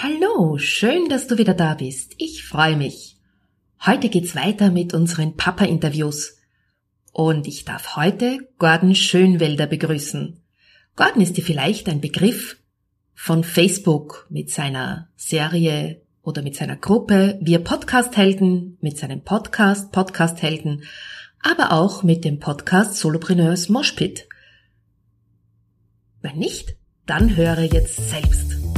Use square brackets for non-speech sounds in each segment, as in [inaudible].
Hallo, schön, dass du wieder da bist. Ich freue mich. Heute geht's weiter mit unseren Papa-Interviews. Und ich darf heute Gordon Schönwelder begrüßen. Gordon ist dir vielleicht ein Begriff von Facebook mit seiner Serie oder mit seiner Gruppe Wir Podcast-Helden, mit seinem Podcast Podcast-Helden, aber auch mit dem Podcast Solopreneurs Moshpit. Wenn nicht, dann höre jetzt selbst.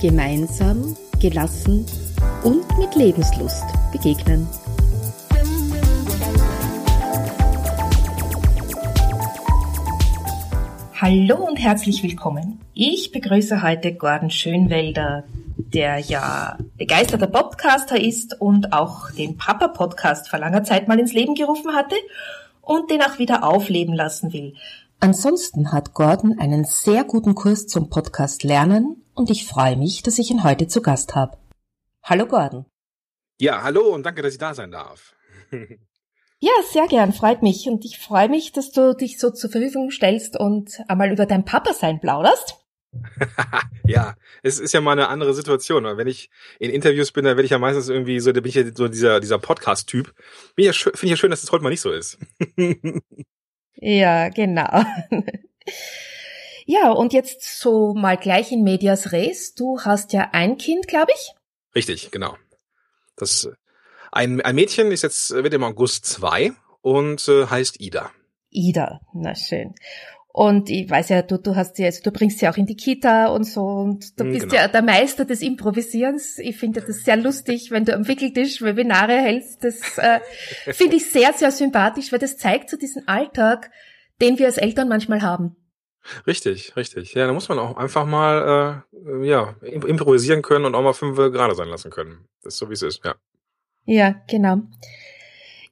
gemeinsam, gelassen und mit Lebenslust begegnen. Hallo und herzlich willkommen. Ich begrüße heute Gordon Schönwelder, der ja begeisterter Podcaster ist und auch den Papa-Podcast vor langer Zeit mal ins Leben gerufen hatte und den auch wieder aufleben lassen will. Ansonsten hat Gordon einen sehr guten Kurs zum Podcast Lernen und ich freue mich, dass ich ihn heute zu Gast habe. Hallo Gordon. Ja, hallo und danke, dass ich da sein darf. [laughs] ja, sehr gern, freut mich und ich freue mich, dass du dich so zur Verfügung stellst und einmal über dein Papa sein plauderst. [laughs] ja, es ist ja mal eine andere Situation. Wenn ich in Interviews bin, dann werde ich ja meistens irgendwie so, da bin ich ja so dieser, dieser Podcast-Typ. Finde ich ja schön, dass es heute mal nicht so ist. [laughs] Ja, genau. Ja, und jetzt so mal gleich in medias res. Du hast ja ein Kind, glaube ich. Richtig, genau. Das ein, ein Mädchen ist jetzt wird im August zwei und äh, heißt Ida. Ida, na schön. Und ich weiß ja, du, du hast ja, also du bringst sie auch in die Kita und so und du hm, bist genau. ja der Meister des Improvisierens. Ich finde das sehr lustig, wenn du am Wickeltisch Webinare hältst. Das äh, [laughs] finde ich sehr, sehr sympathisch, weil das zeigt so diesen Alltag, den wir als Eltern manchmal haben. Richtig, richtig. Ja, da muss man auch einfach mal äh, ja improvisieren können und auch mal fünf gerade sein lassen können. Das ist so wie es ist, ja. Ja, genau.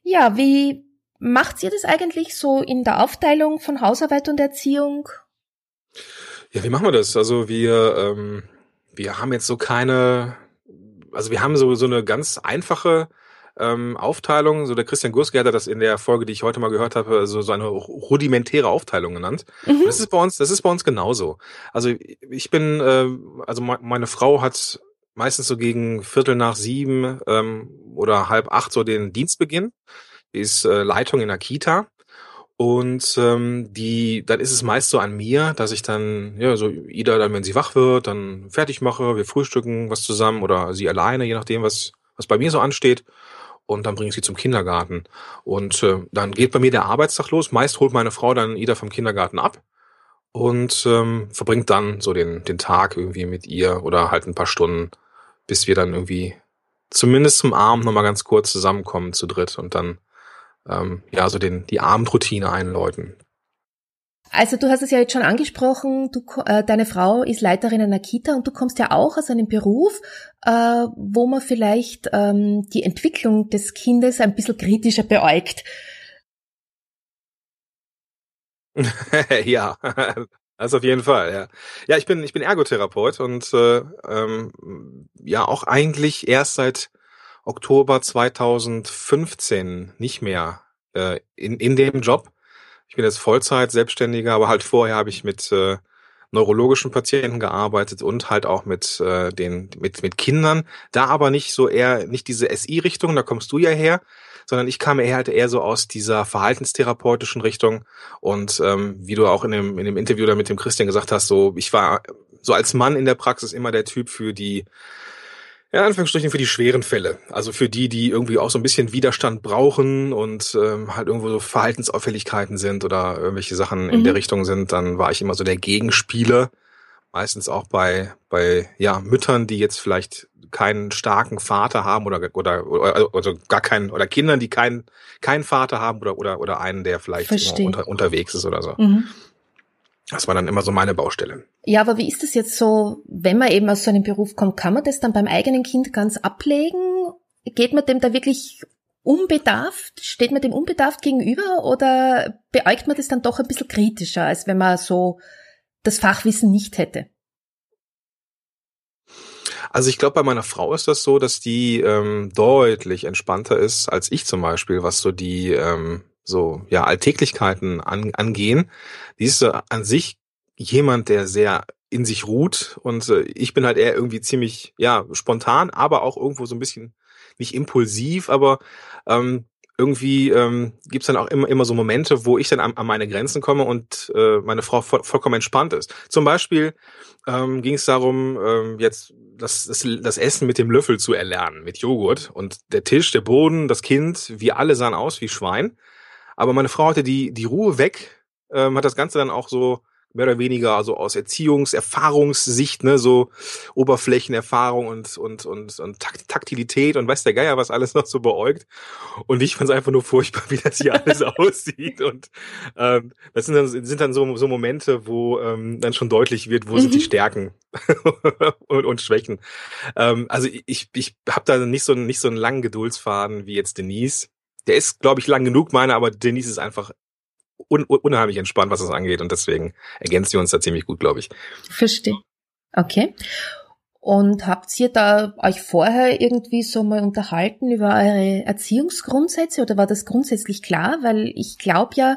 Ja, wie Macht ihr das eigentlich so in der Aufteilung von Hausarbeit und Erziehung? Ja, wie machen wir das? Also wir, ähm, wir haben jetzt so keine, also wir haben so, so eine ganz einfache ähm, Aufteilung. So der Christian Gurske hat das in der Folge, die ich heute mal gehört habe, so, so eine rudimentäre Aufteilung genannt. Mhm. Das ist bei uns, das ist bei uns genauso. Also ich bin, äh, also meine Frau hat meistens so gegen Viertel nach sieben ähm, oder halb acht so den Dienstbeginn ist äh, Leitung in der Kita. Und ähm, die, dann ist es meist so an mir, dass ich dann, ja, so Ida dann, wenn sie wach wird, dann fertig mache, wir frühstücken was zusammen oder sie alleine, je nachdem, was, was bei mir so ansteht. Und dann bringe ich sie zum Kindergarten. Und äh, dann geht bei mir der Arbeitstag los. Meist holt meine Frau dann Ida vom Kindergarten ab und ähm, verbringt dann so den, den Tag irgendwie mit ihr oder halt ein paar Stunden, bis wir dann irgendwie zumindest zum Abend nochmal ganz kurz zusammenkommen zu dritt und dann ähm, ja, so den, die Abendroutine einläuten. Also du hast es ja jetzt schon angesprochen, du, äh, deine Frau ist Leiterin einer Kita und du kommst ja auch aus einem Beruf, äh, wo man vielleicht ähm, die Entwicklung des Kindes ein bisschen kritischer beäugt. [laughs] ja, das auf jeden Fall, ja. Ja, ich bin, ich bin Ergotherapeut und äh, ähm, ja auch eigentlich erst seit Oktober 2015 nicht mehr äh, in, in dem Job. Ich bin jetzt Vollzeit Selbstständiger, aber halt vorher habe ich mit äh, neurologischen Patienten gearbeitet und halt auch mit äh, den mit mit Kindern. Da aber nicht so eher nicht diese SI-Richtung, da kommst du ja her, sondern ich kam eher halt eher so aus dieser verhaltenstherapeutischen Richtung und ähm, wie du auch in dem in dem Interview da mit dem Christian gesagt hast, so ich war so als Mann in der Praxis immer der Typ für die ja, Anführungsstrichen für die schweren Fälle. Also für die, die irgendwie auch so ein bisschen Widerstand brauchen und ähm, halt irgendwo so Verhaltensauffälligkeiten sind oder irgendwelche Sachen mhm. in der mhm. Richtung sind, dann war ich immer so der Gegenspieler. Meistens auch bei, bei ja, Müttern, die jetzt vielleicht keinen starken Vater haben oder, oder, oder also gar keinen, oder Kindern, die keinen, keinen Vater haben oder, oder, oder einen, der vielleicht unter, unterwegs ist oder so. Mhm. Das war dann immer so meine Baustelle. Ja, aber wie ist das jetzt so, wenn man eben aus so einem Beruf kommt, kann man das dann beim eigenen Kind ganz ablegen? Geht man dem da wirklich unbedarft, steht man dem unbedarft gegenüber oder beäugt man das dann doch ein bisschen kritischer, als wenn man so das Fachwissen nicht hätte? Also ich glaube, bei meiner Frau ist das so, dass die ähm, deutlich entspannter ist als ich zum Beispiel, was so die ähm, so ja Alltäglichkeiten an, angehen. Die ist an sich jemand, der sehr in sich ruht und äh, ich bin halt eher irgendwie ziemlich ja spontan, aber auch irgendwo so ein bisschen nicht impulsiv, aber ähm, irgendwie ähm, gibt dann auch immer immer so Momente, wo ich dann an, an meine Grenzen komme und äh, meine Frau voll, vollkommen entspannt ist. Zum Beispiel ähm, ging es darum, ähm, jetzt das, das, das Essen mit dem Löffel zu erlernen, mit Joghurt. Und der Tisch, der Boden, das Kind, wir alle sahen aus wie Schwein. Aber meine Frau hatte die, die Ruhe weg, ähm, hat das Ganze dann auch so mehr oder weniger also aus Erziehungs-, Erfahrungssicht, ne, so Oberflächenerfahrung und, und, und, und Taktilität und weiß der Geier, was alles noch so beäugt. Und ich fand es einfach nur furchtbar, wie das hier alles [laughs] aussieht. Und ähm, das sind dann, sind dann so, so Momente, wo ähm, dann schon deutlich wird, wo mhm. sind die mhm. Stärken [laughs] und, und Schwächen. Ähm, also ich, ich habe da nicht so, nicht so einen langen Geduldsfaden wie jetzt Denise. Der ist, glaube ich, lang genug, meine, aber Denise ist einfach un unheimlich entspannt, was das angeht. Und deswegen ergänzen wir uns da ziemlich gut, glaube ich. Verstehe. Okay. Und habt ihr da euch vorher irgendwie so mal unterhalten über eure Erziehungsgrundsätze oder war das grundsätzlich klar? Weil ich glaube ja,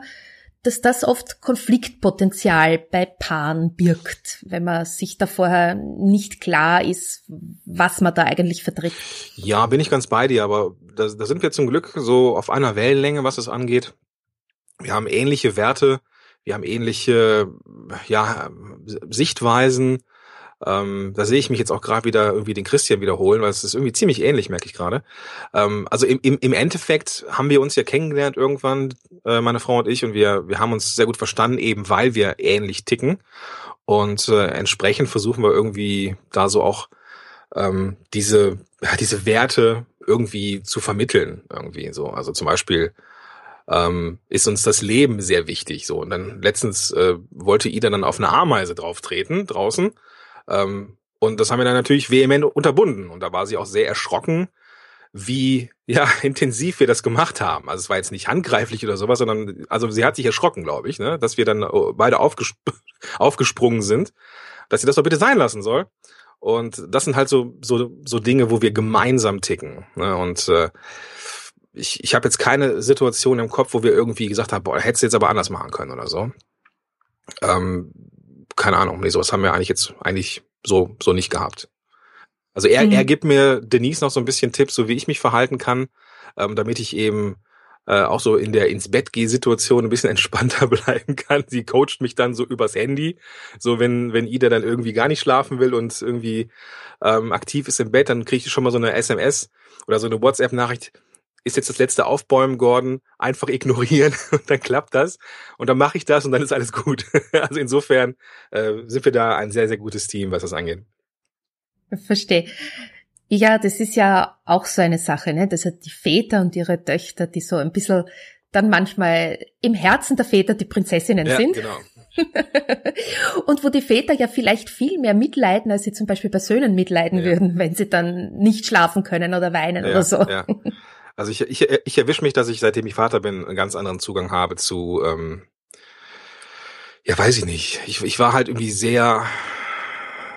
dass das oft Konfliktpotenzial bei Paaren birgt, wenn man sich da vorher nicht klar ist, was man da eigentlich vertritt. Ja, bin ich ganz bei dir, aber da, da sind wir zum Glück so auf einer Wellenlänge, was es angeht. Wir haben ähnliche Werte, wir haben ähnliche ja, Sichtweisen. Ähm, da sehe ich mich jetzt auch gerade wieder irgendwie den Christian wiederholen, weil es ist irgendwie ziemlich ähnlich, merke ich gerade. Ähm, also im, im, im Endeffekt haben wir uns ja kennengelernt irgendwann, äh, meine Frau und ich, und wir, wir haben uns sehr gut verstanden, eben weil wir ähnlich ticken. Und äh, entsprechend versuchen wir irgendwie da so auch ähm, diese, ja, diese Werte irgendwie zu vermitteln, irgendwie so. Also zum Beispiel ähm, ist uns das Leben sehr wichtig. So und dann letztens äh, wollte Ida dann auf eine Ameise drauf treten draußen ähm, und das haben wir dann natürlich vehement unterbunden und da war sie auch sehr erschrocken, wie ja [laughs] intensiv wir das gemacht haben. Also es war jetzt nicht handgreiflich oder sowas, sondern also sie hat sich erschrocken, glaube ich, ne, dass wir dann äh, beide aufgesp [laughs] aufgesprungen sind, dass sie das doch bitte sein lassen soll. Und das sind halt so so so Dinge, wo wir gemeinsam ticken. Ne? Und äh, ich, ich habe jetzt keine Situation im Kopf, wo wir irgendwie gesagt haben, boah, hättest du jetzt aber anders machen können oder so. Ähm, keine Ahnung, nee, sowas haben wir eigentlich jetzt eigentlich so, so nicht gehabt. Also er, mhm. er gibt mir Denise noch so ein bisschen Tipps, so wie ich mich verhalten kann, ähm, damit ich eben äh, auch so in der ins Bett geh Situation ein bisschen [laughs] entspannter bleiben kann. Sie coacht mich dann so übers Handy, so wenn wenn Ida dann irgendwie gar nicht schlafen will und irgendwie ähm, aktiv ist im Bett, dann kriege ich schon mal so eine SMS oder so eine WhatsApp Nachricht ist jetzt das letzte Aufbäumen, Gordon, einfach ignorieren [laughs] und dann klappt das und dann mache ich das und dann ist alles gut. [laughs] Also insofern äh, sind wir da ein sehr, sehr gutes Team, was das angeht. Verstehe. Ja, das ist ja auch so eine Sache, ne? Das hat die Väter und ihre Töchter, die so ein bisschen dann manchmal im Herzen der Väter die Prinzessinnen ja, sind. Genau. [laughs] und wo die Väter ja vielleicht viel mehr mitleiden, als sie zum Beispiel bei Söhnen mitleiden ja. würden, wenn sie dann nicht schlafen können oder weinen ja, oder so. Ja. Also ich, ich, ich erwische mich, dass ich, seitdem ich Vater bin, einen ganz anderen Zugang habe zu, ähm, ja, weiß ich nicht. Ich, ich war halt irgendwie sehr,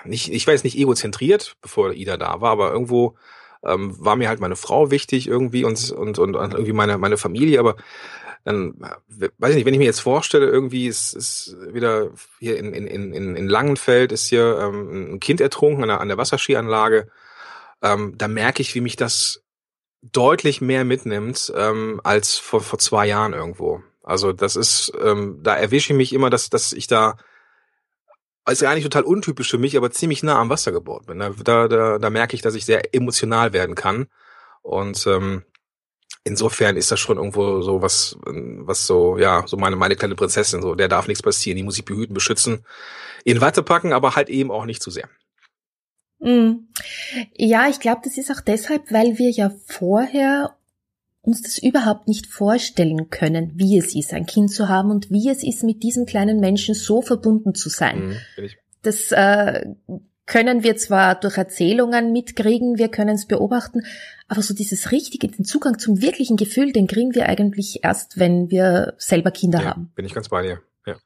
nicht, ich weiß nicht egozentriert, bevor Ida da war, aber irgendwo ähm, war mir halt meine Frau wichtig irgendwie und, und, und, irgendwie meine, meine Familie, aber dann, weiß ich nicht, wenn ich mir jetzt vorstelle, irgendwie ist, ist wieder hier in, in, in, in Langenfeld ist hier ähm, ein Kind ertrunken an der, an der Wasserskianlage, ähm, da merke ich, wie mich das deutlich mehr mitnimmt ähm, als vor, vor zwei Jahren irgendwo. Also das ist, ähm, da erwische ich mich immer, dass, dass ich da ist ja eigentlich total untypisch für mich, aber ziemlich nah am Wasser gebohrt bin. Da, da, da merke ich, dass ich sehr emotional werden kann. Und ähm, insofern ist das schon irgendwo so was, was so, ja, so meine, meine kleine Prinzessin, so, der darf nichts passieren, die muss ich behüten, beschützen, in Watte packen, aber halt eben auch nicht zu sehr. Mm. Ja, ich glaube, das ist auch deshalb, weil wir ja vorher uns das überhaupt nicht vorstellen können, wie es ist, ein Kind zu haben und wie es ist, mit diesem kleinen Menschen so verbunden zu sein. Mhm, das äh, können wir zwar durch Erzählungen mitkriegen, wir können es beobachten, aber so dieses richtige, den Zugang zum wirklichen Gefühl, den kriegen wir eigentlich erst, wenn wir selber Kinder ja, haben. Bin ich ganz bei dir. Ja.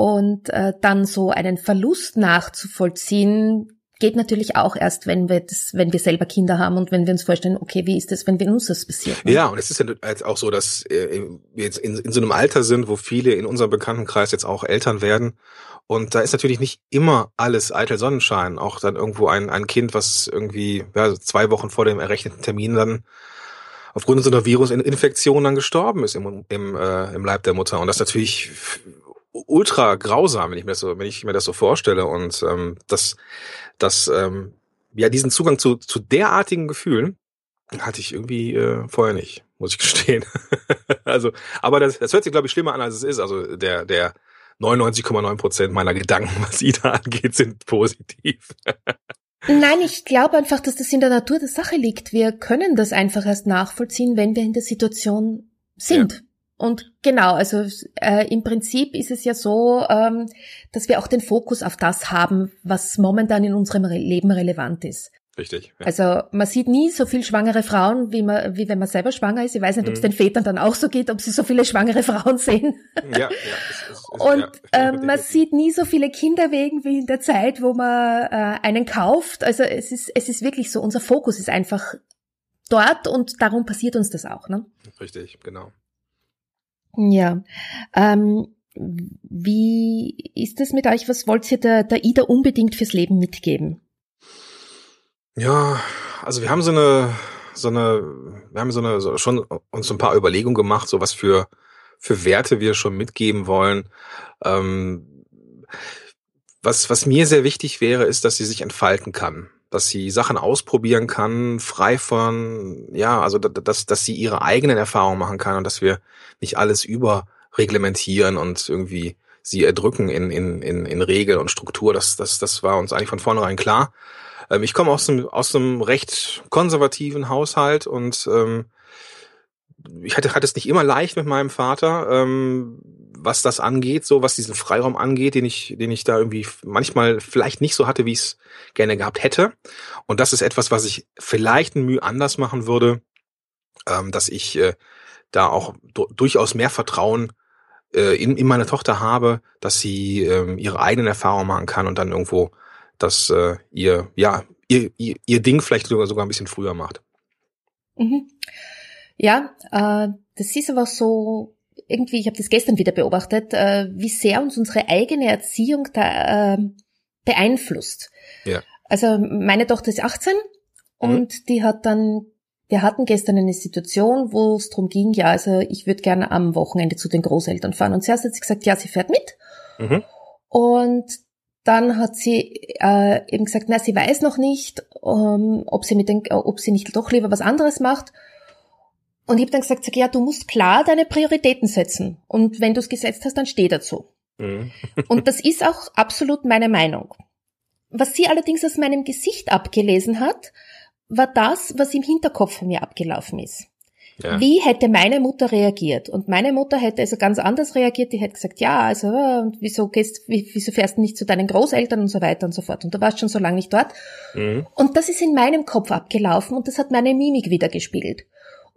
Und äh, dann so einen Verlust nachzuvollziehen, geht natürlich auch erst, wenn wir das, wenn wir selber Kinder haben und wenn wir uns vorstellen, okay, wie ist das, wenn wir uns das passiert? Ne? Ja, und es ist ja jetzt auch so, dass äh, wir jetzt in, in so einem Alter sind, wo viele in unserem Bekanntenkreis jetzt auch Eltern werden. Und da ist natürlich nicht immer alles eitel Sonnenschein. Auch dann irgendwo ein, ein Kind, was irgendwie ja, zwei Wochen vor dem errechneten Termin dann aufgrund so einer Virusinfektion dann gestorben ist im, im, äh, im Leib der Mutter. Und das natürlich ultra grausam, wenn ich mir das so, wenn ich mir das so vorstelle. Und ähm, das, das, ähm, ja, diesen Zugang zu, zu derartigen Gefühlen hatte ich irgendwie äh, vorher nicht, muss ich [laughs] gestehen. also, aber das, das hört sich, glaube ich, schlimmer an, als es ist. Also der, der 99,9 Prozent meiner Gedanken, [laughs] was Ida angeht, sind positiv. Nein, ich glaube einfach, dass das in der Natur der Sache liegt. Wir können das einfach erst nachvollziehen, wenn wir in der Situation sind. Ja. Und genau, also äh, im Prinzip ist es ja so, ähm, dass wir auch den Fokus auf das haben, was momentan in unserem Re Leben relevant ist. Richtig. Ja. Also man sieht nie so viel schwangere Frauen, wie man, wie wenn man selber schwanger ist. Ich weiß nicht, ob es mhm. den Vätern dann auch so geht, ob sie so viele schwangere Frauen sehen. Ja, ja. Es, es, es, Und ja, ähm, man sieht nie so viele Kinder wegen wie in der Zeit, wo man äh, einen kauft. Also es ist, es ist wirklich so. Unser Fokus ist einfach dort und darum passiert uns das auch. Ne? Richtig, genau. Ja. Ähm, wie ist es mit euch? Was wollt ihr der, der Ida unbedingt fürs Leben mitgeben? Ja, also wir haben so eine, so eine, wir haben so eine, so schon uns so ein paar Überlegungen gemacht, so was für, für Werte wir schon mitgeben wollen. Ähm, was, was mir sehr wichtig wäre, ist, dass sie sich entfalten kann dass sie Sachen ausprobieren kann, frei von, ja, also dass, dass sie ihre eigenen Erfahrungen machen kann und dass wir nicht alles überreglementieren und irgendwie sie erdrücken in, in, in, in Regel und Struktur. Das, das, das war uns eigentlich von vornherein klar. Ähm, ich komme aus einem, aus einem recht konservativen Haushalt und ähm, ich hatte, hatte es nicht immer leicht mit meinem Vater. Ähm, was das angeht, so was diesen Freiraum angeht, den ich, den ich da irgendwie manchmal vielleicht nicht so hatte, wie ich es gerne gehabt hätte. Und das ist etwas, was ich vielleicht ein Mühe anders machen würde, ähm, dass ich äh, da auch durchaus mehr Vertrauen äh, in, in meine Tochter habe, dass sie äh, ihre eigenen Erfahrungen machen kann und dann irgendwo dass äh, ihr, ja, ihr, ihr, ihr Ding vielleicht sogar, sogar ein bisschen früher macht. Mhm. Ja, äh, das ist aber so irgendwie, ich habe das gestern wieder beobachtet, äh, wie sehr uns unsere eigene Erziehung da äh, beeinflusst. Ja. Also meine Tochter ist 18 mhm. und die hat dann, wir hatten gestern eine Situation, wo es darum ging, ja, also ich würde gerne am Wochenende zu den Großeltern fahren. Und zuerst hat sie gesagt, ja, sie fährt mit. Mhm. Und dann hat sie äh, eben gesagt, na, sie weiß noch nicht, ähm, ob sie mit den, ob sie nicht doch lieber was anderes macht. Und ich habe dann gesagt, sag, ja, du musst klar deine Prioritäten setzen. Und wenn du es gesetzt hast, dann steh dazu. Mhm. [laughs] und das ist auch absolut meine Meinung. Was sie allerdings aus meinem Gesicht abgelesen hat, war das, was im Hinterkopf von mir abgelaufen ist. Ja. Wie hätte meine Mutter reagiert? Und meine Mutter hätte also ganz anders reagiert. Die hätte gesagt, ja, also, und wieso gehst, wieso fährst du nicht zu deinen Großeltern und so weiter und so fort. Und du warst schon so lange nicht dort. Mhm. Und das ist in meinem Kopf abgelaufen und das hat meine Mimik wieder gespiegelt.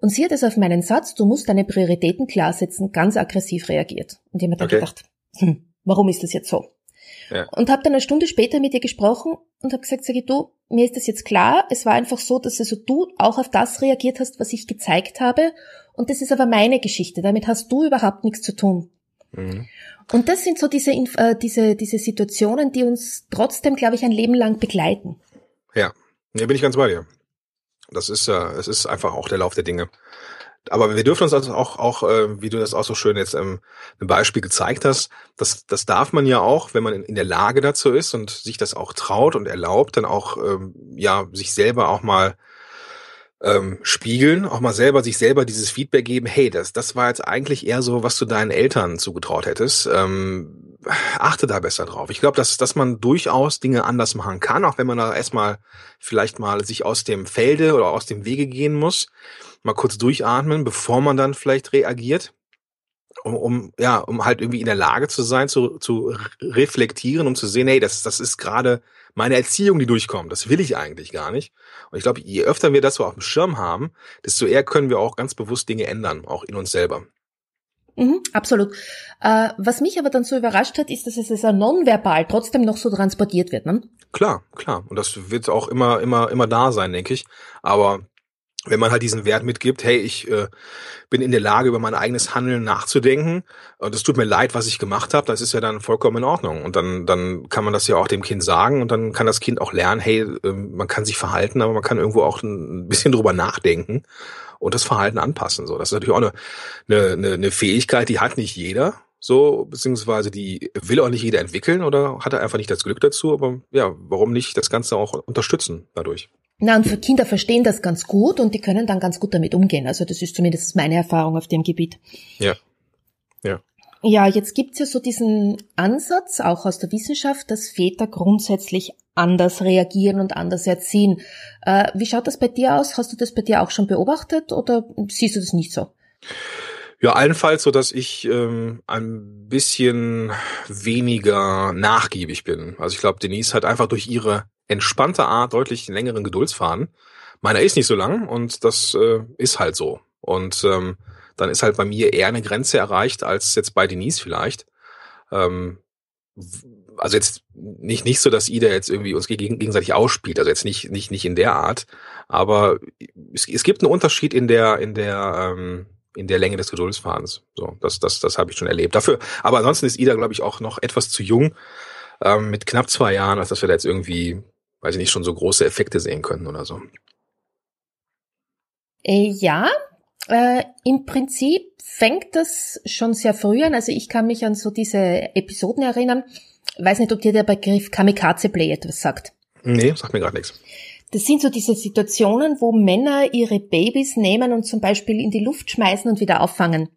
Und sie hat es auf meinen Satz, du musst deine Prioritäten klar setzen, ganz aggressiv reagiert. Und ich habe mir dann okay. gedacht, hm, warum ist das jetzt so? Ja. Und habe dann eine Stunde später mit ihr gesprochen und habe gesagt, sag ich, du, mir ist das jetzt klar, es war einfach so, dass also du auch auf das reagiert hast, was ich gezeigt habe. Und das ist aber meine Geschichte, damit hast du überhaupt nichts zu tun. Mhm. Und das sind so diese, äh, diese, diese Situationen, die uns trotzdem, glaube ich, ein Leben lang begleiten. Ja, ja bin ich ganz bei dir. Das ist ja, es ist einfach auch der Lauf der Dinge. Aber wir dürfen uns also auch, auch äh, wie du das auch so schön jetzt ähm, im Beispiel gezeigt hast, das, das darf man ja auch, wenn man in, der Lage dazu ist und sich das auch traut und erlaubt, dann auch ähm, ja sich selber auch mal ähm, spiegeln, auch mal selber sich selber dieses Feedback geben, hey, das, das war jetzt eigentlich eher so, was du deinen Eltern zugetraut hättest. Ähm, achte da besser drauf. Ich glaube, dass, dass man durchaus Dinge anders machen kann, auch wenn man da erstmal vielleicht mal sich aus dem Felde oder aus dem Wege gehen muss, mal kurz durchatmen, bevor man dann vielleicht reagiert. Um, um ja, um halt irgendwie in der Lage zu sein, zu, zu reflektieren, um zu sehen, hey, das, das ist gerade meine Erziehung, die durchkommt. Das will ich eigentlich gar nicht. Und ich glaube, je öfter wir das so auf dem Schirm haben, desto eher können wir auch ganz bewusst Dinge ändern, auch in uns selber. Mhm, absolut. Äh, was mich aber dann so überrascht hat, ist, dass es also nonverbal trotzdem noch so transportiert wird, ne? Klar, klar. Und das wird auch immer, immer, immer da sein, denke ich. Aber wenn man halt diesen Wert mitgibt, hey, ich äh, bin in der Lage, über mein eigenes Handeln nachzudenken, und es tut mir leid, was ich gemacht habe, das ist ja dann vollkommen in Ordnung. Und dann, dann kann man das ja auch dem Kind sagen und dann kann das Kind auch lernen, hey, äh, man kann sich verhalten, aber man kann irgendwo auch ein bisschen drüber nachdenken und das Verhalten anpassen. So, das ist natürlich auch eine, eine, eine Fähigkeit, die hat nicht jeder, so, beziehungsweise die will auch nicht jeder entwickeln oder hat er einfach nicht das Glück dazu, aber ja, warum nicht das Ganze auch unterstützen dadurch? Na, und für Kinder verstehen das ganz gut und die können dann ganz gut damit umgehen. Also das ist zumindest meine Erfahrung auf dem Gebiet. Ja. Ja. Ja, jetzt gibt's ja so diesen Ansatz, auch aus der Wissenschaft, dass Väter grundsätzlich anders reagieren und anders erziehen. Äh, wie schaut das bei dir aus? Hast du das bei dir auch schon beobachtet oder siehst du das nicht so? Ja, allenfalls so, dass ich ähm, ein bisschen weniger nachgiebig bin. Also ich glaube, Denise hat einfach durch ihre entspannte Art deutlich längeren Geduldsfaden. Meiner ist nicht so lang und das äh, ist halt so. Und ähm, dann ist halt bei mir eher eine Grenze erreicht als jetzt bei Denise vielleicht. Ähm, also jetzt nicht nicht so, dass Ida jetzt irgendwie uns gegenseitig ausspielt, also jetzt nicht nicht nicht in der Art, aber es, es gibt einen Unterschied in der in der ähm, in der Länge des Geduldsfahrens. So, das das das habe ich schon erlebt. Dafür, aber ansonsten ist Ida glaube ich auch noch etwas zu jung ähm, mit knapp zwei Jahren, als dass wir da jetzt irgendwie, weiß ich nicht, schon so große Effekte sehen können oder so. Äh, ja, äh, im Prinzip fängt das schon sehr früh an. Also ich kann mich an so diese Episoden erinnern. weiß nicht, ob dir der Begriff Kamikaze Play etwas sagt. Nee, sagt mir gerade nichts. Das sind so diese Situationen, wo Männer ihre Babys nehmen und zum Beispiel in die Luft schmeißen und wieder auffangen.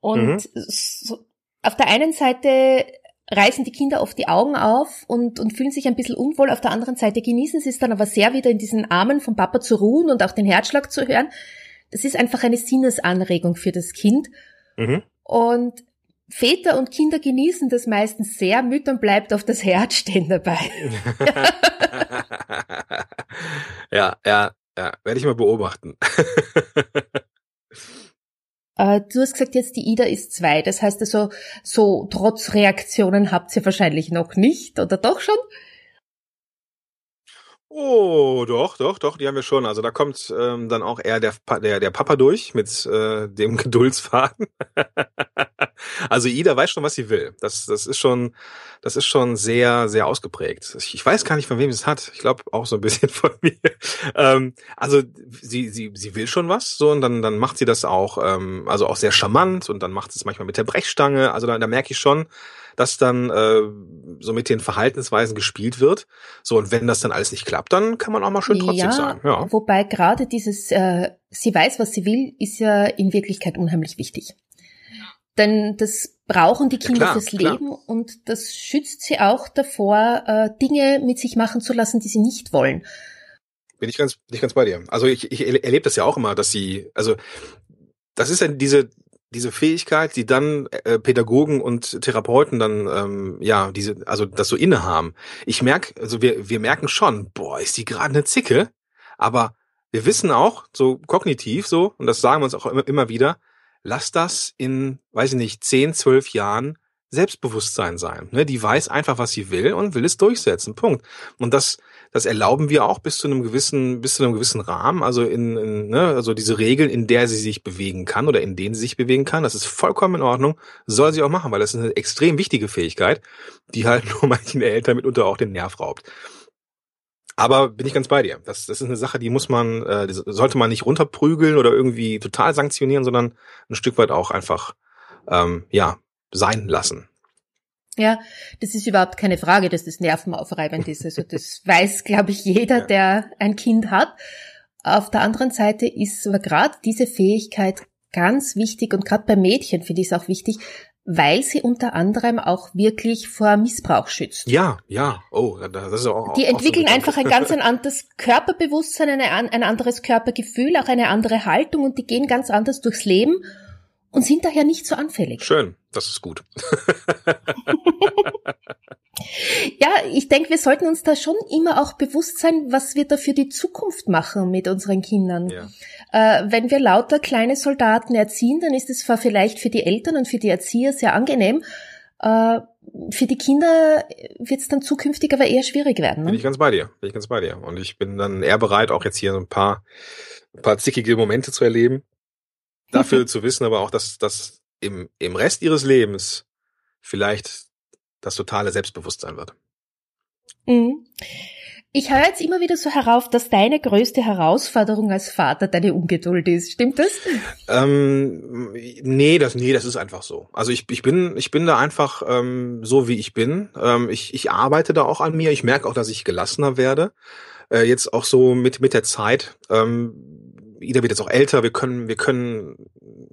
Und mhm. so, auf der einen Seite reißen die Kinder oft die Augen auf und, und fühlen sich ein bisschen unwohl. Auf der anderen Seite genießen sie es dann aber sehr, wieder in diesen Armen vom Papa zu ruhen und auch den Herzschlag zu hören. Das ist einfach eine Sinnesanregung für das Kind. Mhm. Und Väter und Kinder genießen das meistens sehr, Müttern bleibt auf das Herz stehen dabei. [laughs] ja, ja, ja, werde ich mal beobachten. [laughs] Äh, du hast gesagt, jetzt die Ida ist zwei. Das heißt also, so trotz Reaktionen habt ihr wahrscheinlich noch nicht, oder doch schon? Oh, doch, doch, doch, die haben wir schon. Also da kommt ähm, dann auch eher der, der, der Papa durch mit äh, dem [laughs] Geduldsfaden. [laughs] also Ida weiß schon, was sie will. Das, das ist schon, das ist schon sehr, sehr ausgeprägt. Ich weiß gar nicht, von wem es hat. Ich glaube auch so ein bisschen [laughs] von mir. Ähm, also sie, sie, sie will schon was, so und dann, dann macht sie das auch, ähm, also auch sehr charmant und dann macht sie es manchmal mit der Brechstange. Also da, da merke ich schon, dass dann äh, so mit den Verhaltensweisen gespielt wird. So, und wenn das dann alles nicht klappt, dann kann man auch mal schön trotzig ja, sein. Ja, wobei gerade dieses, äh, sie weiß, was sie will, ist ja in Wirklichkeit unheimlich wichtig. Denn das brauchen die Kinder ja, klar, fürs Leben klar. und das schützt sie auch davor, äh, Dinge mit sich machen zu lassen, die sie nicht wollen. Bin ich ganz, bin ich ganz bei dir. Also ich, ich erlebe das ja auch immer, dass sie, also das ist ja diese diese Fähigkeit, die dann äh, Pädagogen und Therapeuten dann ähm, ja diese also das so innehaben. Ich merke, also wir wir merken schon, boah, ist die gerade eine Zicke, aber wir wissen auch so kognitiv so und das sagen wir uns auch immer, immer wieder, lass das in, weiß ich nicht, zehn, zwölf Jahren Selbstbewusstsein sein. Ne? Die weiß einfach, was sie will und will es durchsetzen. Punkt. Und das das erlauben wir auch bis zu einem gewissen, bis zu einem gewissen Rahmen, also in, in ne, also diese Regeln, in der sie sich bewegen kann oder in denen sie sich bewegen kann, das ist vollkommen in Ordnung, soll sie auch machen, weil das ist eine extrem wichtige Fähigkeit, die halt [laughs] nur manchen Eltern mitunter auch den Nerv raubt. Aber bin ich ganz bei dir. Das, das ist eine Sache, die muss man, äh, die sollte man nicht runterprügeln oder irgendwie total sanktionieren, sondern ein Stück weit auch einfach ähm, ja sein lassen. Ja, das ist überhaupt keine Frage, dass das nervenaufreibend ist. Also das [laughs] weiß, glaube ich, jeder, der ein Kind hat. Auf der anderen Seite ist aber gerade diese Fähigkeit ganz wichtig und gerade bei Mädchen finde ich es auch wichtig, weil sie unter anderem auch wirklich vor Missbrauch schützt. Ja, ja, oh, das ist auch. Die entwickeln auch so einfach ein ganz ein anderes Körperbewusstsein, eine, ein anderes Körpergefühl, auch eine andere Haltung und die gehen ganz anders durchs Leben und sind daher nicht so anfällig. Schön, das ist gut. [laughs] [laughs] ja, ich denke, wir sollten uns da schon immer auch bewusst sein, was wir da für die Zukunft machen mit unseren Kindern. Ja. Äh, wenn wir lauter kleine Soldaten erziehen, dann ist es zwar vielleicht für die Eltern und für die Erzieher sehr angenehm, äh, für die Kinder wird es dann zukünftig aber eher schwierig werden. Ne? Bin ich ganz bei dir, bin ich ganz bei dir. Und ich bin dann eher bereit, auch jetzt hier so ein paar, ein paar zickige Momente zu erleben. Dafür zu wissen aber auch, dass, dass im, im Rest ihres Lebens vielleicht das totale Selbstbewusstsein wird. Mhm. Ich höre jetzt immer wieder so herauf, dass deine größte Herausforderung als Vater deine Ungeduld ist. Stimmt das? Ähm, nee, das, nee, das ist einfach so. Also ich, ich bin, ich bin da einfach ähm, so, wie ich bin. Ähm, ich, ich arbeite da auch an mir. Ich merke auch, dass ich gelassener werde. Äh, jetzt auch so mit, mit der Zeit. Ähm, Ida wird jetzt auch älter. Wir können, wir können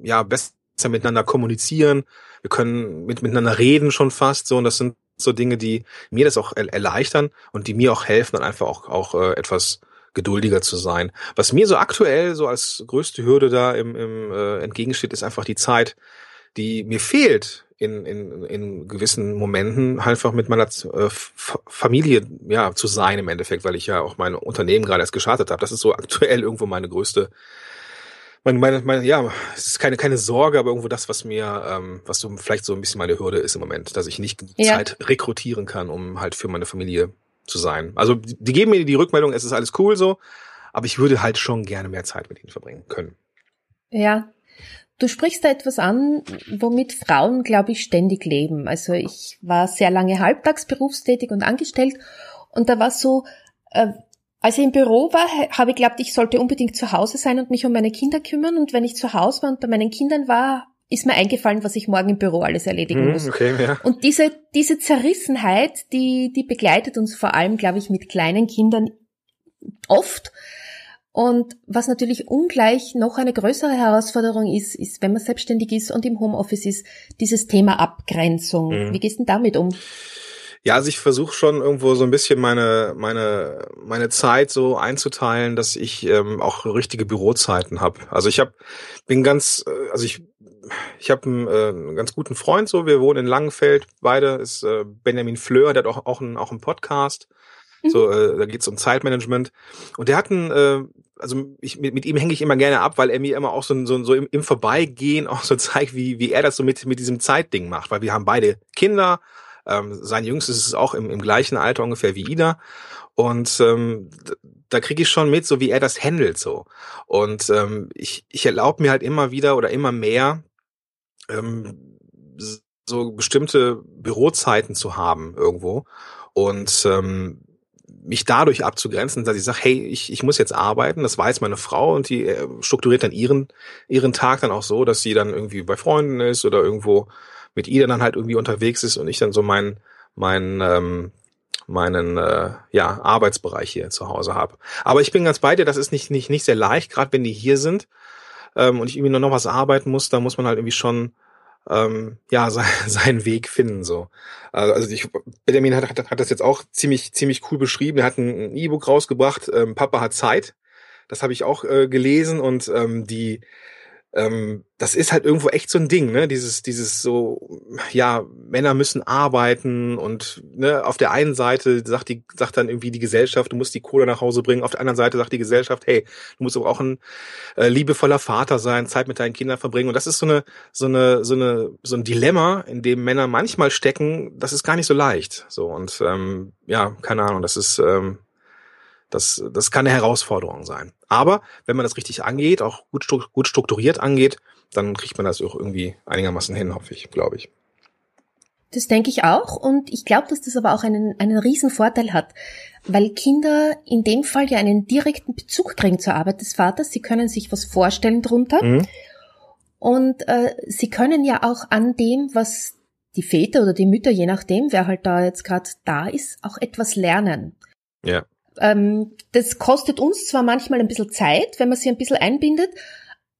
ja besser miteinander kommunizieren. Wir können mit, miteinander reden schon fast so. Und das sind so Dinge, die mir das auch erleichtern und die mir auch helfen, dann einfach auch, auch äh, etwas geduldiger zu sein. Was mir so aktuell so als größte Hürde da im, im äh, entgegensteht, ist einfach die Zeit, die mir fehlt in, in, in gewissen Momenten einfach mit meiner äh, Familie ja zu sein im Endeffekt, weil ich ja auch mein Unternehmen gerade erst gestartet habe. Das ist so aktuell irgendwo meine größte meine, meine, meine, ja, es ist keine, keine Sorge, aber irgendwo das, was mir, ähm, was so vielleicht so ein bisschen meine Hürde ist im Moment, dass ich nicht ja. Zeit rekrutieren kann, um halt für meine Familie zu sein. Also die geben mir die Rückmeldung, es ist alles cool so, aber ich würde halt schon gerne mehr Zeit mit ihnen verbringen können. Ja. Du sprichst da etwas an, womit Frauen, glaube ich, ständig leben. Also ich war sehr lange halbtags berufstätig und angestellt und da war so, äh, als ich im Büro war, habe ich glaubt, ich sollte unbedingt zu Hause sein und mich um meine Kinder kümmern. Und wenn ich zu Hause war und bei meinen Kindern war, ist mir eingefallen, was ich morgen im Büro alles erledigen hm, muss. Okay, ja. Und diese, diese Zerrissenheit, die, die begleitet uns vor allem, glaube ich, mit kleinen Kindern oft. Und was natürlich ungleich noch eine größere Herausforderung ist, ist, wenn man selbstständig ist und im Homeoffice ist, dieses Thema Abgrenzung. Mhm. Wie gehst du denn damit um? Ja, also ich versuche schon irgendwo so ein bisschen meine meine meine Zeit so einzuteilen, dass ich ähm, auch richtige Bürozeiten habe. Also ich habe bin ganz äh, also ich ich habe einen, äh, einen ganz guten Freund so, wir wohnen in Langenfeld, beide ist äh, Benjamin Fleur, der hat auch auch einen, auch einen Podcast. Mhm. So, äh, da geht's um Zeitmanagement und der hat einen äh, also ich, mit, mit ihm hänge ich immer gerne ab, weil er mir immer auch so, so, so im, im Vorbeigehen [laughs] auch so zeigt, wie, wie er das so mit, mit diesem Zeitding macht, weil wir haben beide Kinder, ähm, sein Jüngstes ist auch im, im gleichen Alter ungefähr wie Ida. Und ähm, da kriege ich schon mit, so wie er das handelt so. Und ähm, ich, ich erlaube mir halt immer wieder oder immer mehr, ähm, so bestimmte Bürozeiten zu haben irgendwo. Und ähm, mich dadurch abzugrenzen, dass ich sage, hey, ich, ich muss jetzt arbeiten, das weiß meine Frau und die äh, strukturiert dann ihren, ihren Tag dann auch so, dass sie dann irgendwie bei Freunden ist oder irgendwo mit ihr dann halt irgendwie unterwegs ist und ich dann so meinen meinen ähm, meinen äh, ja Arbeitsbereich hier zu Hause habe. Aber ich bin ganz bei dir, das ist nicht nicht nicht sehr leicht, gerade wenn die hier sind ähm, und ich irgendwie nur noch was arbeiten muss, da muss man halt irgendwie schon ähm, ja sein, [laughs] seinen Weg finden so. Also ich, Benjamin hat, hat, hat das jetzt auch ziemlich ziemlich cool beschrieben. Er hat ein E-Book rausgebracht. Ähm, Papa hat Zeit. Das habe ich auch äh, gelesen und ähm, die ähm, das ist halt irgendwo echt so ein Ding, ne? Dieses, dieses so, ja, Männer müssen arbeiten und ne, auf der einen Seite sagt die, sagt dann irgendwie die Gesellschaft, du musst die Kohle nach Hause bringen, auf der anderen Seite sagt die Gesellschaft, hey, du musst aber auch ein äh, liebevoller Vater sein, Zeit mit deinen Kindern verbringen. Und das ist so eine, so eine, so eine, so ein Dilemma, in dem Männer manchmal stecken, das ist gar nicht so leicht. So, und ähm, ja, keine Ahnung, das ist, ähm, das, das kann eine Herausforderung sein. Aber wenn man das richtig angeht, auch gut, gut strukturiert angeht, dann kriegt man das auch irgendwie einigermaßen hin, hoffe ich, glaube ich. Das denke ich auch und ich glaube, dass das aber auch einen, einen riesen Vorteil hat, weil Kinder in dem Fall ja einen direkten Bezug kriegen zur Arbeit des Vaters. Sie können sich was vorstellen drunter mhm. und äh, sie können ja auch an dem, was die Väter oder die Mütter, je nachdem, wer halt da jetzt gerade da ist, auch etwas lernen. Ja ähm, das kostet uns zwar manchmal ein bisschen Zeit, wenn man sie ein bisschen einbindet,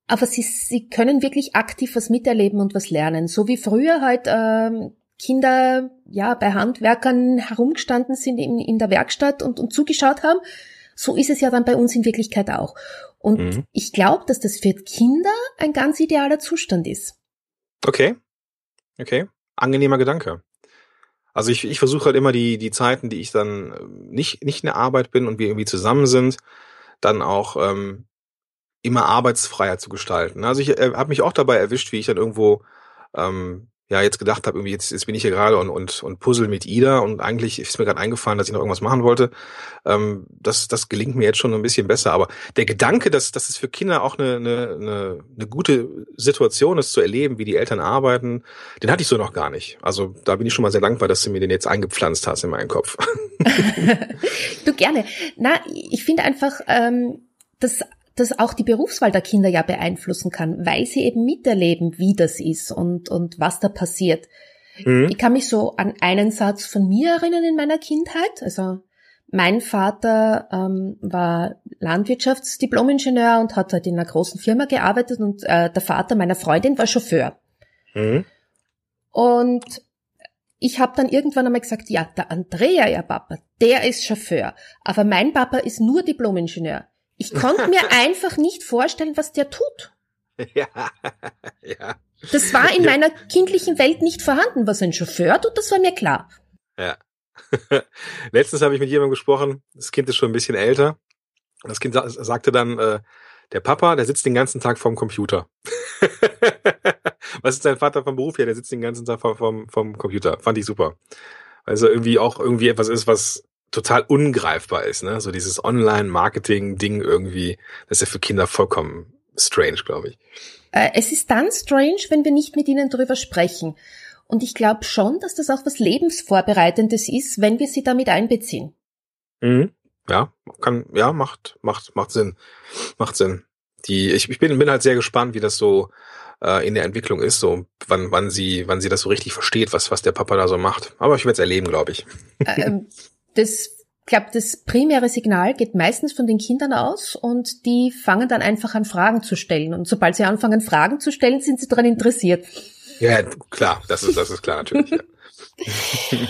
aber sie, sie können wirklich aktiv was miterleben und was lernen. So wie früher halt ähm, Kinder ja bei Handwerkern herumgestanden sind in, in der Werkstatt und, und zugeschaut haben, so ist es ja dann bei uns in Wirklichkeit auch. Und mhm. ich glaube, dass das für Kinder ein ganz idealer Zustand ist. Okay. Okay. Angenehmer Gedanke. Also ich, ich versuche halt immer die, die Zeiten, die ich dann äh, nicht, nicht in der Arbeit bin und wir irgendwie zusammen sind, dann auch ähm, immer arbeitsfreier zu gestalten. Also ich äh, habe mich auch dabei erwischt, wie ich dann irgendwo ähm, ja jetzt gedacht habe, irgendwie jetzt, jetzt bin ich hier gerade und, und, und puzzle mit Ida und eigentlich ist mir gerade eingefallen, dass ich noch irgendwas machen wollte. Ähm, das, das gelingt mir jetzt schon ein bisschen besser. Aber der Gedanke, dass, dass es für Kinder auch eine, eine, eine, eine gute Situation ist, zu erleben, wie die Eltern arbeiten, den hatte ich so noch gar nicht. Also da bin ich schon mal sehr dankbar, dass du mir den jetzt eingepflanzt hast in meinen Kopf. [laughs] du gerne. Na, ich finde einfach, ähm, das das auch die Berufswahl der Kinder ja beeinflussen kann, weil sie eben miterleben, wie das ist und, und was da passiert. Mhm. Ich kann mich so an einen Satz von mir erinnern in meiner Kindheit. Also mein Vater ähm, war Landwirtschaftsdiplomingenieur und hat halt in einer großen Firma gearbeitet und äh, der Vater meiner Freundin war Chauffeur. Mhm. Und ich habe dann irgendwann einmal gesagt, ja, der Andrea, ihr Papa, der ist Chauffeur, aber mein Papa ist nur Diplomingenieur. Ich konnte mir [laughs] einfach nicht vorstellen, was der tut. Ja, [laughs] ja. Das war in ja. meiner kindlichen Welt nicht vorhanden. Was ein Chauffeur tut, das war mir klar. Ja. [laughs] Letztens habe ich mit jemandem gesprochen, das Kind ist schon ein bisschen älter. Das Kind sagte dann, äh, der Papa, der sitzt den ganzen Tag vorm Computer. Was ist dein Vater vom Beruf? Ja, der sitzt den ganzen Tag vom, vom Computer. Fand ich super. Also irgendwie auch irgendwie etwas ist, was total ungreifbar ist, ne? So dieses Online-Marketing-Ding irgendwie, das ist ja für Kinder vollkommen strange, glaube ich. Äh, es ist dann strange, wenn wir nicht mit ihnen darüber sprechen. Und ich glaube schon, dass das auch was Lebensvorbereitendes ist, wenn wir sie damit einbeziehen. Mhm. Ja, kann, ja, macht, macht, macht Sinn. Macht Sinn. Die, ich, ich bin, bin halt sehr gespannt, wie das so äh, in der Entwicklung ist, so wann, wann sie, wann sie das so richtig versteht, was, was der Papa da so macht. Aber ich werde es erleben, glaube ich. Ähm, das ich glaube, das primäre Signal geht meistens von den Kindern aus und die fangen dann einfach an, Fragen zu stellen. Und sobald sie anfangen, Fragen zu stellen, sind sie daran interessiert. Ja, klar, das ist, das ist klar natürlich. Ja. [laughs]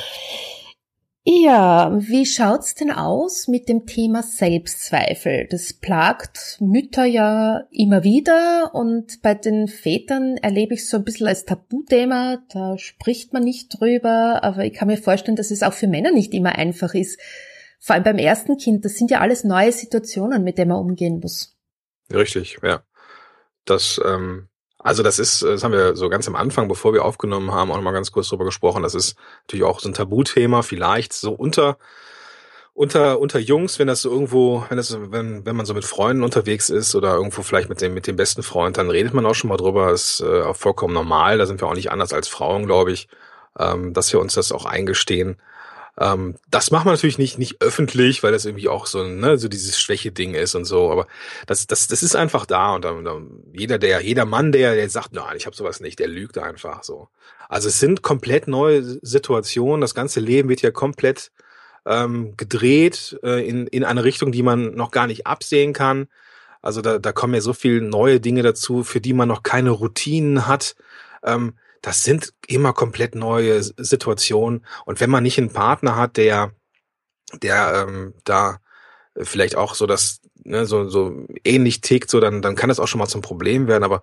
Ja, wie schaut's denn aus mit dem Thema Selbstzweifel? Das plagt Mütter ja immer wieder und bei den Vätern erlebe ich so ein bisschen als Tabuthema. Da spricht man nicht drüber, aber ich kann mir vorstellen, dass es auch für Männer nicht immer einfach ist. Vor allem beim ersten Kind, das sind ja alles neue Situationen, mit denen man umgehen muss. Richtig, ja. Das ähm, also das ist, das haben wir so ganz am Anfang, bevor wir aufgenommen haben, auch noch mal ganz kurz drüber gesprochen. Das ist natürlich auch so ein Tabuthema, vielleicht so unter unter unter Jungs, wenn das so irgendwo, wenn das wenn wenn man so mit Freunden unterwegs ist oder irgendwo vielleicht mit dem mit dem besten Freund, dann redet man auch schon mal drüber. Das ist äh, auch vollkommen normal. Da sind wir auch nicht anders als Frauen, glaube ich, ähm, dass wir uns das auch eingestehen. Ähm, das macht man natürlich nicht, nicht öffentlich, weil das irgendwie auch so, ne, so dieses Schwäche-Ding ist und so. Aber das, das, das ist einfach da und dann, dann jeder, der, jeder Mann, der, der sagt, nein, ich habe sowas nicht, der lügt einfach so. Also es sind komplett neue Situationen. Das ganze Leben wird ja komplett ähm, gedreht äh, in, in eine Richtung, die man noch gar nicht absehen kann. Also da, da kommen ja so viele neue Dinge dazu, für die man noch keine Routinen hat. Ähm, das sind immer komplett neue Situationen. Und wenn man nicht einen Partner hat, der, der ähm, da vielleicht auch so das ne, so so ähnlich tickt, so dann dann kann das auch schon mal zum Problem werden. Aber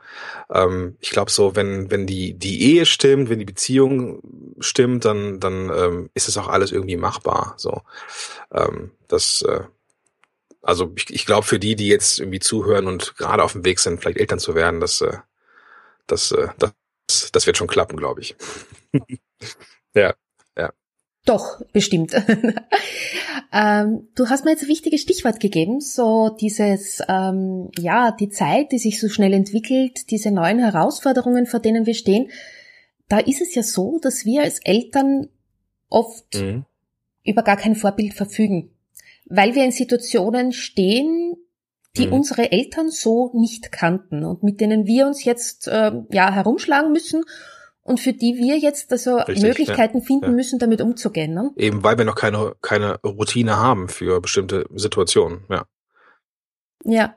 ähm, ich glaube so, wenn wenn die die Ehe stimmt, wenn die Beziehung stimmt, dann dann ähm, ist es auch alles irgendwie machbar. So ähm, das äh, also ich, ich glaube für die, die jetzt irgendwie zuhören und gerade auf dem Weg sind, vielleicht Eltern zu werden, dass äh, das, äh, das das wird schon klappen, glaube ich. [laughs] ja, ja. Doch, bestimmt. [laughs] ähm, du hast mir jetzt ein wichtiges Stichwort gegeben, so dieses, ähm, ja, die Zeit, die sich so schnell entwickelt, diese neuen Herausforderungen, vor denen wir stehen. Da ist es ja so, dass wir als Eltern oft mhm. über gar kein Vorbild verfügen, weil wir in Situationen stehen, die mhm. unsere Eltern so nicht kannten und mit denen wir uns jetzt äh, ja herumschlagen müssen und für die wir jetzt also Richtig, Möglichkeiten ja, finden ja. müssen, damit umzugehen. Ne? Eben weil wir noch keine, keine Routine haben für bestimmte Situationen, ja. Ja.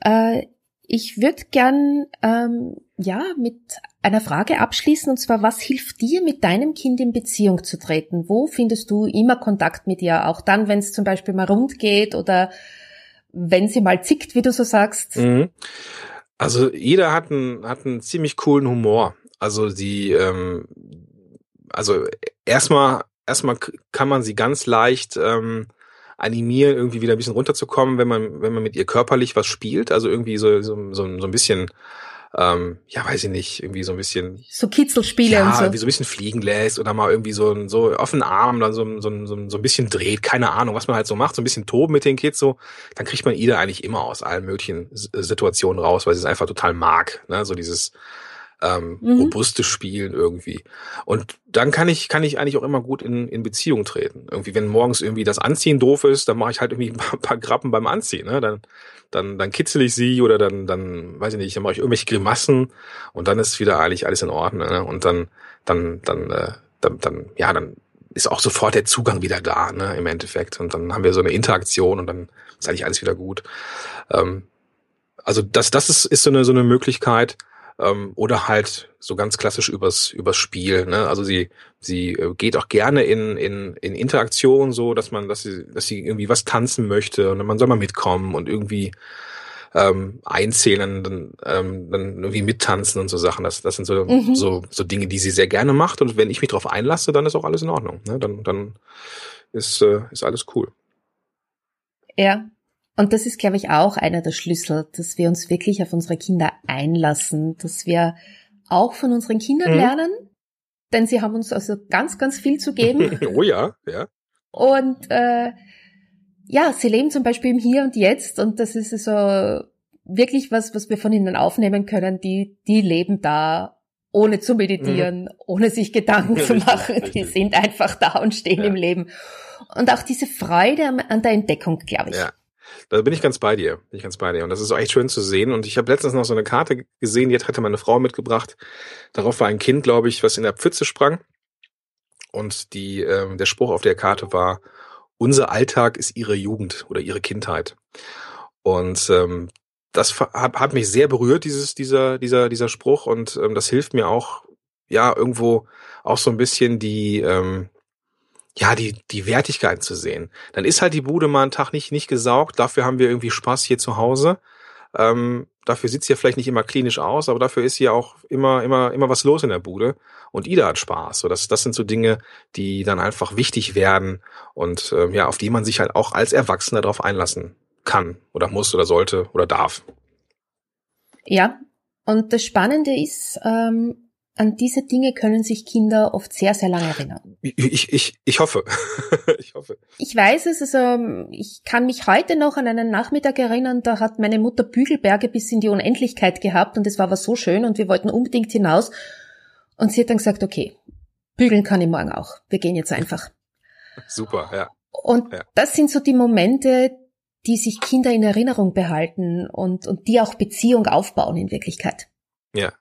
Äh, ich würde gern ähm, ja mit einer Frage abschließen und zwar, was hilft dir, mit deinem Kind in Beziehung zu treten? Wo findest du immer Kontakt mit ihr? Auch dann, wenn es zum Beispiel mal rund geht oder wenn sie mal zickt, wie du so sagst? Mhm. Also jeder hat einen, hat einen ziemlich coolen Humor. Also sie, ähm, also erstmal, erstmal kann man sie ganz leicht ähm, animieren, irgendwie wieder ein bisschen runterzukommen, wenn man, wenn man mit ihr körperlich was spielt. Also irgendwie so, so, so ein bisschen ähm, ja, weiß ich nicht, irgendwie so ein bisschen. So Kitzelspiele ja, und so. irgendwie so ein bisschen fliegen lässt oder mal irgendwie so, so auf den Arm dann so, so, so, so ein bisschen dreht, keine Ahnung, was man halt so macht, so ein bisschen toben mit den Kids so, dann kriegt man Ida eigentlich immer aus allen möglichen Situationen raus, weil sie es einfach total mag, ne, so dieses, ähm, mhm. robuste Spielen irgendwie. Und dann kann ich, kann ich eigentlich auch immer gut in, in Beziehung treten. Irgendwie, wenn morgens irgendwie das Anziehen doof ist, dann mache ich halt irgendwie [laughs] ein paar, paar Grappen beim Anziehen. Ne? Dann, dann, dann kitzel ich sie oder dann, dann, weiß ich nicht, dann mache ich irgendwelche Grimassen und dann ist wieder eigentlich alles in Ordnung. Ne? Und dann, dann, dann, äh, dann, dann, ja, dann ist auch sofort der Zugang wieder da, ne, im Endeffekt. Und dann haben wir so eine Interaktion und dann ist eigentlich alles wieder gut. Ähm, also das, das ist, ist so eine, so eine Möglichkeit, ähm, oder halt so ganz klassisch übers übers Spiel. Ne? Also sie sie äh, geht auch gerne in in in Interaktion, so dass man dass sie dass sie irgendwie was tanzen möchte und man soll mal mitkommen und irgendwie ähm, einzählen, dann, ähm, dann irgendwie mittanzen und so Sachen. Das, das sind so, mhm. so, so Dinge, die sie sehr gerne macht. Und wenn ich mich darauf einlasse, dann ist auch alles in Ordnung. Ne? Dann, dann ist, äh, ist alles cool. Ja, und das ist, glaube ich, auch einer der Schlüssel, dass wir uns wirklich auf unsere Kinder einlassen, dass wir auch von unseren Kindern mhm. lernen, denn sie haben uns also ganz, ganz viel zu geben. [laughs] oh ja, ja. Und äh, ja, sie leben zum Beispiel im Hier und Jetzt und das ist so wirklich was, was wir von ihnen aufnehmen können. Die, die leben da ohne zu meditieren, mhm. ohne sich Gedanken ja, zu machen. Richtig, die sind einfach da und stehen ja. im Leben. Und auch diese Freude an der Entdeckung, glaube ich. Ja. Da bin ich ganz bei dir. Bin ich ganz bei dir. Und das ist auch echt schön zu sehen. Und ich habe letztens noch so eine Karte gesehen, die hatte meine Frau mitgebracht. Darauf war ein Kind, glaube ich, was in der Pfütze sprang. Und die, ähm, der Spruch auf der Karte war, unser Alltag ist ihre Jugend oder ihre Kindheit. Und ähm, das hat, hat mich sehr berührt, dieses, dieser, dieser, dieser Spruch. Und ähm, das hilft mir auch, ja, irgendwo auch so ein bisschen die, ähm, ja, die, die Wertigkeit zu sehen. Dann ist halt die Bude mal einen Tag nicht, nicht gesaugt, dafür haben wir irgendwie Spaß hier zu Hause. Ähm, dafür sieht's hier vielleicht nicht immer klinisch aus, aber dafür ist hier auch immer, immer, immer was los in der Bude. Und Ida hat Spaß. So, das, das sind so Dinge, die dann einfach wichtig werden und ähm, ja, auf die man sich halt auch als Erwachsener darauf einlassen kann oder muss oder sollte oder darf. Ja, und das Spannende ist, ähm, an diese Dinge können sich Kinder oft sehr, sehr lange erinnern. Ich, ich, ich hoffe. [laughs] ich hoffe. Ich weiß es, also ich kann mich heute noch an einen Nachmittag erinnern, da hat meine Mutter Bügelberge bis in die Unendlichkeit gehabt und es war aber so schön und wir wollten unbedingt hinaus. Und sie hat dann gesagt, okay, bügeln kann ich morgen auch. Wir gehen jetzt einfach. [laughs] Super, ja. Und ja. das sind so die Momente, die sich Kinder in Erinnerung behalten und, und die auch Beziehung aufbauen in Wirklichkeit. Ja,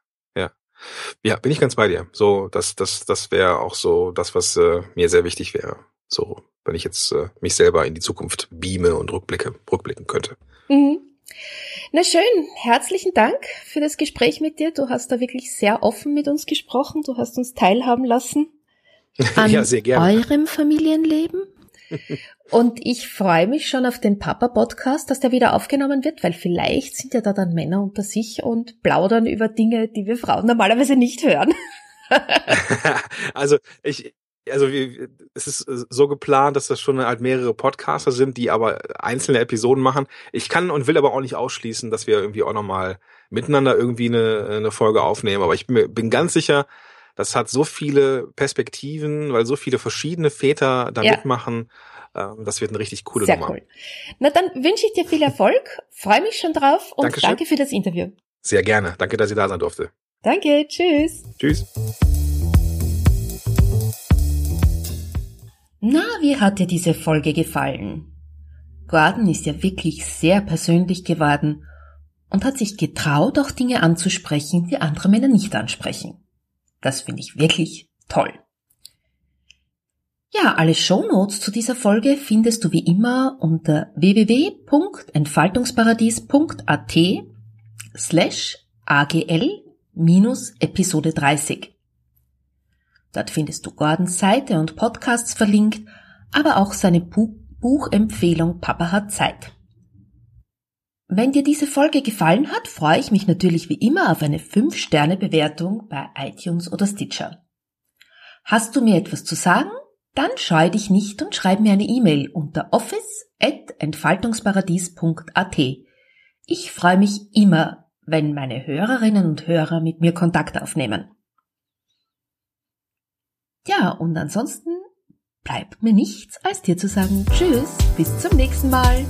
ja, bin ich ganz bei dir. So, das, das, das wäre auch so das, was äh, mir sehr wichtig wäre. So, wenn ich jetzt äh, mich selber in die Zukunft beame und rückblicke, rückblicken könnte. Mhm. Na schön, herzlichen Dank für das Gespräch mit dir. Du hast da wirklich sehr offen mit uns gesprochen. Du hast uns teilhaben lassen [laughs] an ja, sehr gerne. eurem Familienleben. Und ich freue mich schon auf den Papa-Podcast, dass der wieder aufgenommen wird, weil vielleicht sind ja da dann Männer unter sich und plaudern über Dinge, die wir Frauen normalerweise nicht hören. [laughs] also ich, also es ist so geplant, dass das schon halt mehrere Podcaster sind, die aber einzelne Episoden machen. Ich kann und will aber auch nicht ausschließen, dass wir irgendwie auch nochmal miteinander irgendwie eine, eine Folge aufnehmen. Aber ich bin, bin ganz sicher, das hat so viele Perspektiven, weil so viele verschiedene Väter da ja. mitmachen. Ähm, das wird eine richtig coole Sehr Nummer. Cool. Na dann wünsche ich dir viel Erfolg, freue mich schon drauf und Dankeschön. danke für das Interview. Sehr gerne. Danke, dass ich da sein durfte. Danke, tschüss. Tschüss. Na, wie hat dir diese Folge gefallen? Gordon ist ja wirklich sehr persönlich geworden und hat sich getraut, auch Dinge anzusprechen, die andere Männer nicht ansprechen. Das finde ich wirklich toll. Ja, alle Shownotes zu dieser Folge findest du wie immer unter www.entfaltungsparadies.at slash agl minus Episode 30. Dort findest du Gordons Seite und Podcasts verlinkt, aber auch seine Buchempfehlung Papa hat Zeit. Wenn dir diese Folge gefallen hat, freue ich mich natürlich wie immer auf eine 5-Sterne-Bewertung bei iTunes oder Stitcher. Hast du mir etwas zu sagen? Dann scheu dich nicht und schreib mir eine E-Mail unter office.entfaltungsparadies.at. Ich freue mich immer, wenn meine Hörerinnen und Hörer mit mir Kontakt aufnehmen. Ja, und ansonsten bleibt mir nichts, als dir zu sagen Tschüss, bis zum nächsten Mal.